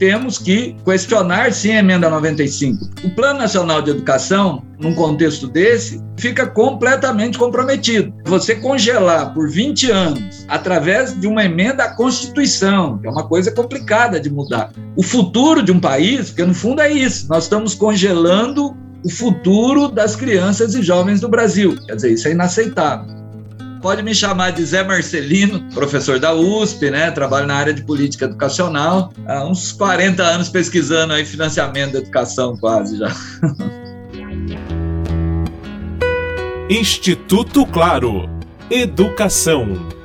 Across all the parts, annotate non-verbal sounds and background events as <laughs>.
temos que questionar sim a emenda 95. O Plano Nacional de Educação, num contexto desse, fica completamente comprometido. Você congelar por 20 anos através de uma emenda à Constituição, que é uma coisa complicada de mudar. O futuro de um país, porque no fundo é isso, nós estamos congelando o futuro das crianças e jovens do Brasil. Quer dizer, isso é inaceitável. Pode me chamar de Zé Marcelino, professor da USP, né? Trabalho na área de política educacional. Há uns 40 anos pesquisando aí financiamento da educação, quase já. <laughs> Instituto Claro. Educação.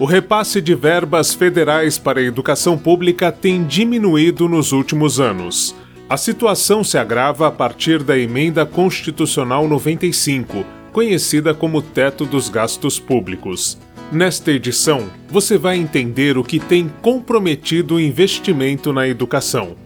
O repasse de verbas federais para a educação pública tem diminuído nos últimos anos. A situação se agrava a partir da Emenda Constitucional 95, conhecida como Teto dos Gastos Públicos. Nesta edição, você vai entender o que tem comprometido o investimento na educação.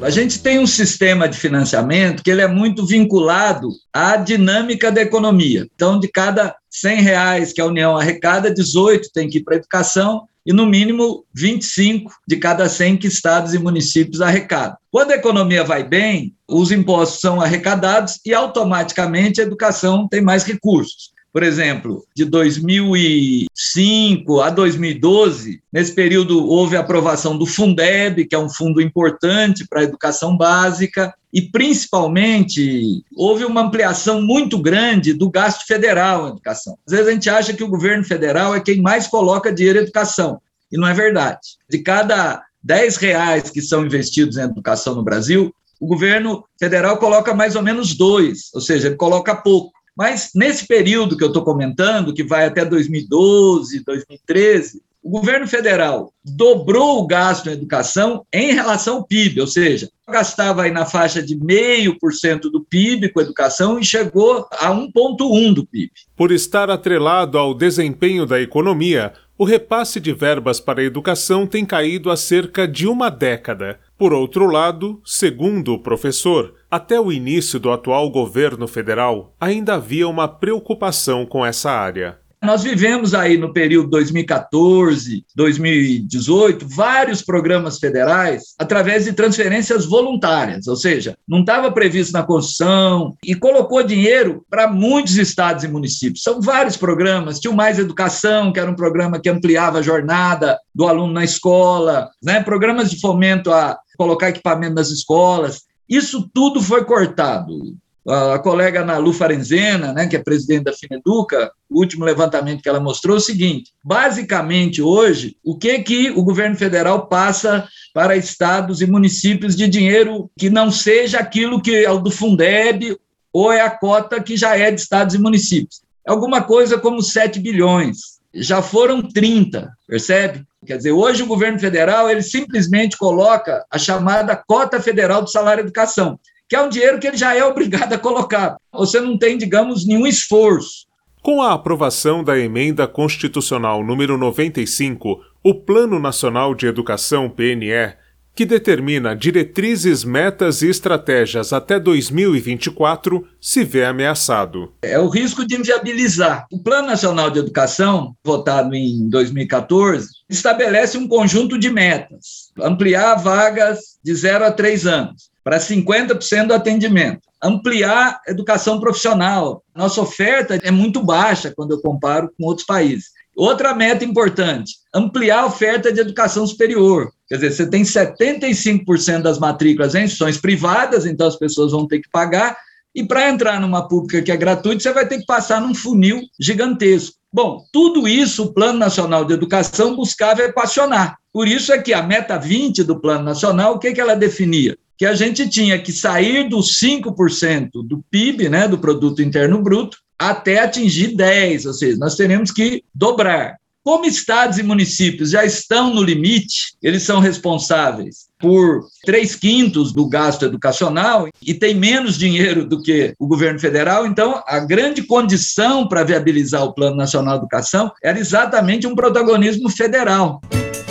A gente tem um sistema de financiamento que ele é muito vinculado à dinâmica da economia. Então, de cada 100 reais que a União arrecada, 18 tem que ir para a educação e, no mínimo, 25 de cada 100 que estados e municípios arrecadam. Quando a economia vai bem, os impostos são arrecadados e, automaticamente, a educação tem mais recursos. Por exemplo, de 2005 a 2012, nesse período houve a aprovação do Fundeb, que é um fundo importante para a educação básica, e principalmente houve uma ampliação muito grande do gasto federal em educação. Às vezes a gente acha que o governo federal é quem mais coloca dinheiro em educação, e não é verdade. De cada 10 reais que são investidos em educação no Brasil, o governo federal coloca mais ou menos dois, ou seja, ele coloca pouco. Mas nesse período que eu estou comentando, que vai até 2012, 2013, o governo federal dobrou o gasto em educação em relação ao PIB, ou seja, gastava aí na faixa de 0,5% do PIB com educação e chegou a 1,1% do PIB. Por estar atrelado ao desempenho da economia, o repasse de verbas para a educação tem caído há cerca de uma década. Por outro lado, segundo o professor, até o início do atual governo federal, ainda havia uma preocupação com essa área. Nós vivemos aí no período 2014, 2018, vários programas federais através de transferências voluntárias, ou seja, não estava previsto na Constituição e colocou dinheiro para muitos estados e municípios. São vários programas, tinha o Mais Educação, que era um programa que ampliava a jornada do aluno na escola, né? programas de fomento a colocar equipamento nas escolas. Isso tudo foi cortado a colega Nalu Farenzena, né, que é presidente da Fineduca, o último levantamento que ela mostrou é o seguinte: basicamente hoje, o que que o governo federal passa para estados e municípios de dinheiro que não seja aquilo que é o do Fundeb ou é a cota que já é de estados e municípios? Alguma coisa como 7 bilhões. Já foram 30, percebe? Quer dizer, hoje o governo federal ele simplesmente coloca a chamada cota federal do salário educação que é um dinheiro que ele já é <laughs> obrigado a colocar. Você não tem, digamos, nenhum esforço. Com a aprovação da emenda constitucional número 95, o Plano Nacional de Educação PNE, que determina diretrizes, metas e estratégias até 2024, se vê ameaçado. É o risco de inviabilizar. O Plano Nacional de Educação, votado em 2014, estabelece um conjunto de metas: ampliar vagas de 0 a 3 anos, para 50% do atendimento. Ampliar a educação profissional. Nossa oferta é muito baixa quando eu comparo com outros países. Outra meta importante: ampliar a oferta de educação superior. Quer dizer, você tem 75% das matrículas em instituições privadas, então as pessoas vão ter que pagar, e para entrar numa pública que é gratuita, você vai ter que passar num funil gigantesco. Bom, tudo isso o Plano Nacional de Educação buscava equacionar. Por isso é que a meta 20 do Plano Nacional, o que, que ela definia? Que a gente tinha que sair dos 5% do PIB, né, do produto interno bruto, até atingir 10, ou seja, nós teremos que dobrar. Como estados e municípios já estão no limite, eles são responsáveis por três quintos do gasto educacional e tem menos dinheiro do que o governo federal. Então, a grande condição para viabilizar o Plano Nacional de Educação era exatamente um protagonismo federal.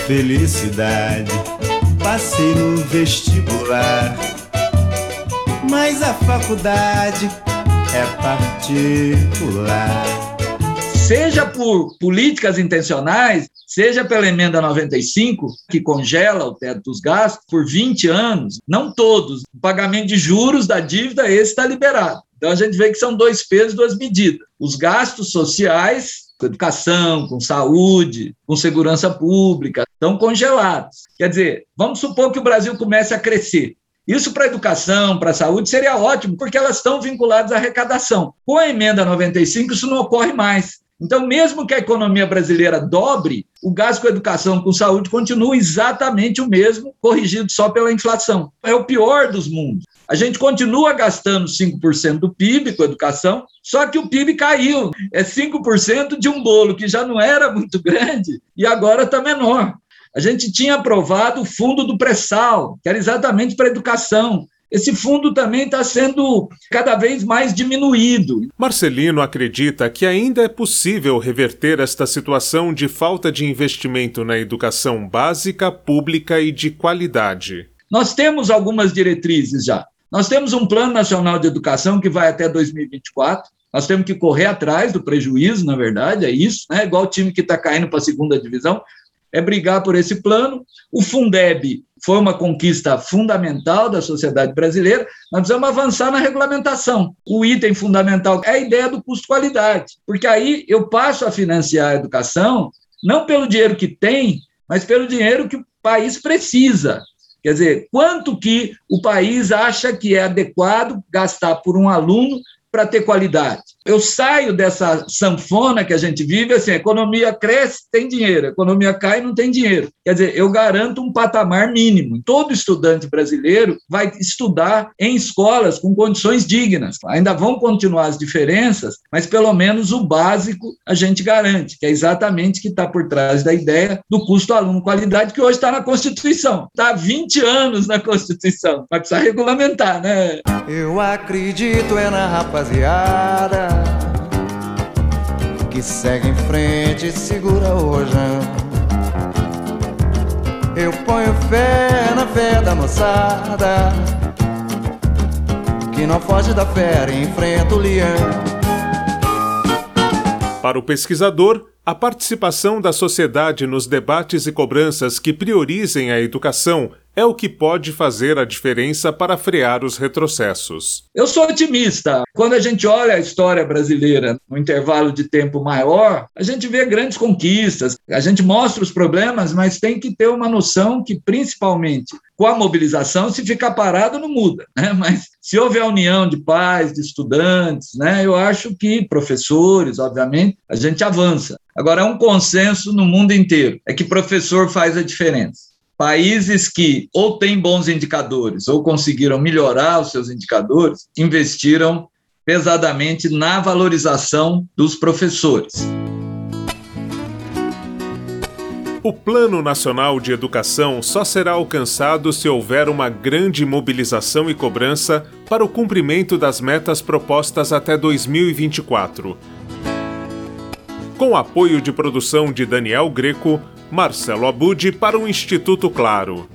Felicidade passei no vestibular. Mas a faculdade é particular. seja por políticas intencionais, seja pela emenda 95, que congela o teto dos gastos por 20 anos, não todos. O pagamento de juros da dívida, está liberado. Então a gente vê que são dois pesos, duas medidas. Os gastos sociais, com educação, com saúde, com segurança pública, estão congelados. Quer dizer, vamos supor que o Brasil comece a crescer. Isso para a educação, para a saúde, seria ótimo, porque elas estão vinculadas à arrecadação. Com a emenda 95, isso não ocorre mais. Então, mesmo que a economia brasileira dobre, o gasto com educação, com saúde, continua exatamente o mesmo, corrigido só pela inflação. É o pior dos mundos. A gente continua gastando 5% do PIB com educação, só que o PIB caiu. É 5% de um bolo que já não era muito grande e agora está menor. A gente tinha aprovado o fundo do pré-sal, que era exatamente para a educação. Esse fundo também está sendo cada vez mais diminuído. Marcelino acredita que ainda é possível reverter esta situação de falta de investimento na educação básica, pública e de qualidade. Nós temos algumas diretrizes já. Nós temos um Plano Nacional de Educação que vai até 2024. Nós temos que correr atrás do prejuízo, na verdade, é isso, né? Igual o time que está caindo para a segunda divisão é brigar por esse plano. O Fundeb foi uma conquista fundamental da sociedade brasileira. Nós precisamos avançar na regulamentação. O item fundamental é a ideia do custo-qualidade, porque aí eu passo a financiar a educação não pelo dinheiro que tem, mas pelo dinheiro que o país precisa. Quer dizer, quanto que o país acha que é adequado gastar por um aluno para ter qualidade. Eu saio dessa sanfona que a gente vive, assim, a economia cresce, tem dinheiro, a economia cai, não tem dinheiro. Quer dizer, eu garanto um patamar mínimo. Todo estudante brasileiro vai estudar em escolas com condições dignas. Ainda vão continuar as diferenças, mas pelo menos o básico a gente garante, que é exatamente o que está por trás da ideia do custo aluno-qualidade, que hoje está na Constituição. Está há 20 anos na Constituição, mas precisa regulamentar, né? Eu acredito é na rapaziada que segue em frente e segura o rojão. Eu ponho fé na fé da moçada que não foge da fera e enfrenta o leão. Para o pesquisador, a participação da sociedade nos debates e cobranças que priorizem a educação é o que pode fazer a diferença para frear os retrocessos. Eu sou otimista. Quando a gente olha a história brasileira no intervalo de tempo maior, a gente vê grandes conquistas, a gente mostra os problemas, mas tem que ter uma noção que, principalmente com a mobilização, se ficar parado, não muda. Né? <laughs> Mas se houver união de pais, de estudantes, né, eu acho que professores, obviamente, a gente avança. Agora, é um consenso no mundo inteiro: é que professor faz a diferença. Países que ou têm bons indicadores ou conseguiram melhorar os seus indicadores, investiram pesadamente na valorização dos professores. O Plano Nacional de Educação só será alcançado se houver uma grande mobilização e cobrança para o cumprimento das metas propostas até 2024. Com apoio de produção de Daniel Greco, Marcelo Abud para o Instituto Claro.